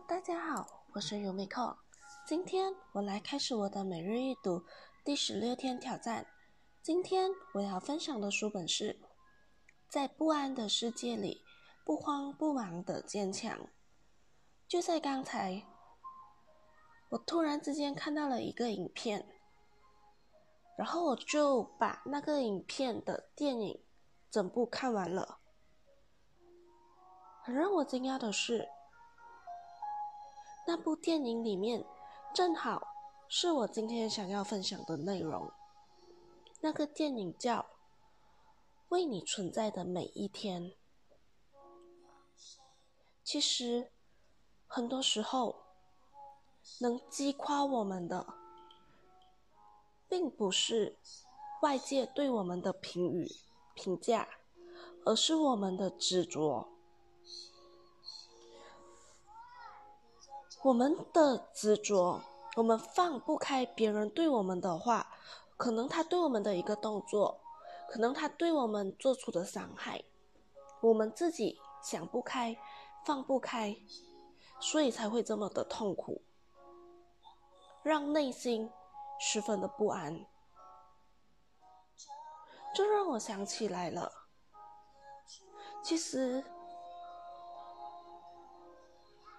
大家好，我是尤美克。今天我来开始我的每日一读第十六天挑战。今天我要分享的书本是《在不安的世界里不慌不忙的坚强》。就在刚才，我突然之间看到了一个影片，然后我就把那个影片的电影整部看完了。很让我惊讶的是。那部电影里面，正好是我今天想要分享的内容。那个电影叫《为你存在的每一天》。其实，很多时候，能击垮我们的，并不是外界对我们的评语、评价，而是我们的执着。我们的执着，我们放不开别人对我们的话，可能他对我们的一个动作，可能他对我们做出的伤害，我们自己想不开，放不开，所以才会这么的痛苦，让内心十分的不安。这让我想起来了，其实。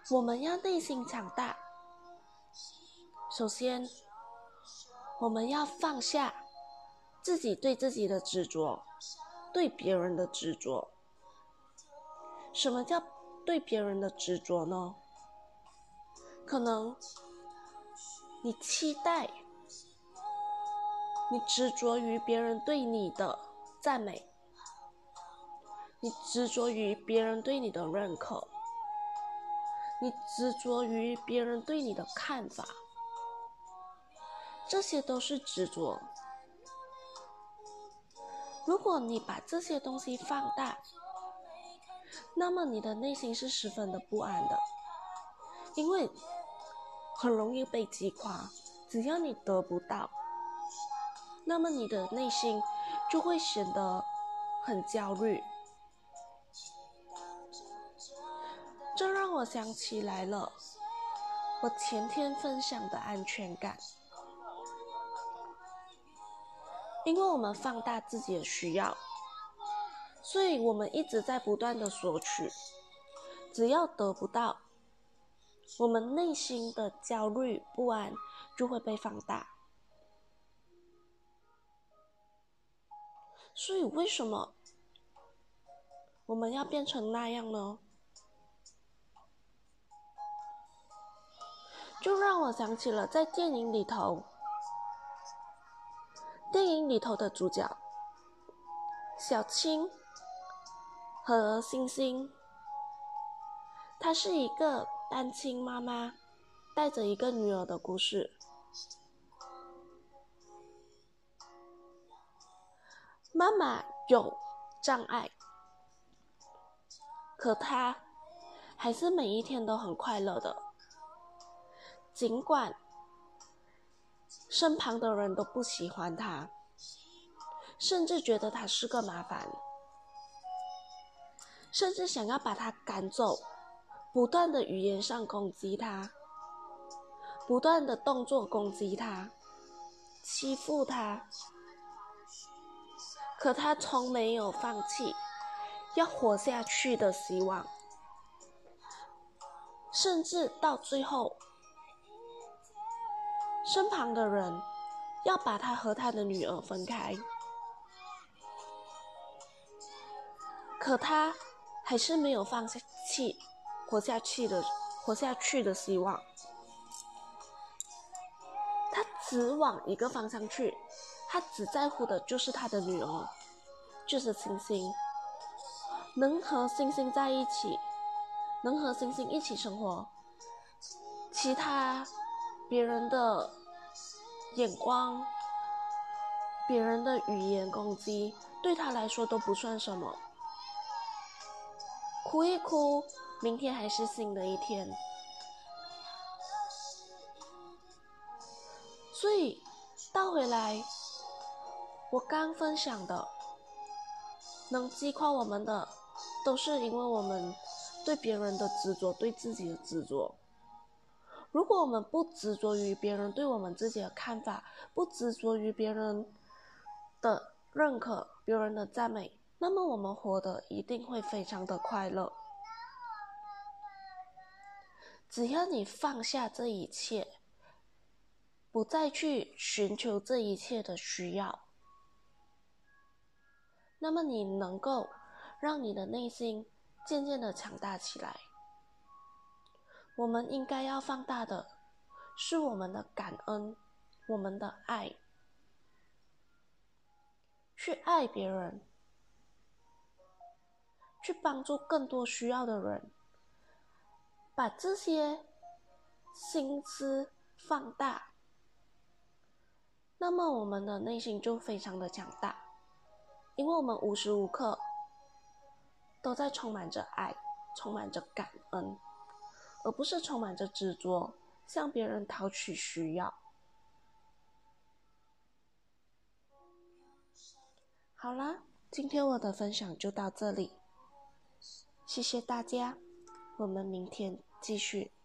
我们要内心强大。首先，我们要放下自己对自己的执着，对别人的执着。什么叫对别人的执着呢？可能你期待，你执着于别人对你的赞美，你执着于别人对你的认可。你执着于别人对你的看法，这些都是执着。如果你把这些东西放大，那么你的内心是十分的不安的，因为很容易被击垮。只要你得不到，那么你的内心就会显得很焦虑。我想起来了，我前天分享的安全感。因为我们放大自己的需要，所以我们一直在不断的索取。只要得不到，我们内心的焦虑不安就会被放大。所以为什么我们要变成那样呢？就让我想起了在电影里头，电影里头的主角小青和星星，她是一个单亲妈妈带着一个女儿的故事。妈妈有障碍，可她还是每一天都很快乐的。尽管身旁的人都不喜欢他，甚至觉得他是个麻烦，甚至想要把他赶走，不断的语言上攻击他，不断的动作攻击他，欺负他，可他从没有放弃要活下去的希望，甚至到最后。身旁的人要把他和他的女儿分开，可他还是没有放弃活下去的活下去的希望。他只往一个方向去，他只在乎的就是他的女儿，就是星星。能和星星在一起，能和星星一起生活，其他。别人的眼光，别人的语言攻击，对他来说都不算什么。哭一哭，明天还是新的一天。所以倒回来，我刚分享的，能击垮我们的，都是因为我们对别人的执着，对自己的执着。如果我们不执着于别人对我们自己的看法，不执着于别人的认可、别人的赞美，那么我们活得一定会非常的快乐。只要你放下这一切，不再去寻求这一切的需要，那么你能够让你的内心渐渐的强大起来。我们应该要放大的是我们的感恩，我们的爱，去爱别人，去帮助更多需要的人。把这些心思放大，那么我们的内心就非常的强大，因为我们无时无刻都在充满着爱，充满着感恩，而不是充满着执着，向别人讨取需要。好啦，今天我的分享就到这里，谢谢大家，我们明天。继续。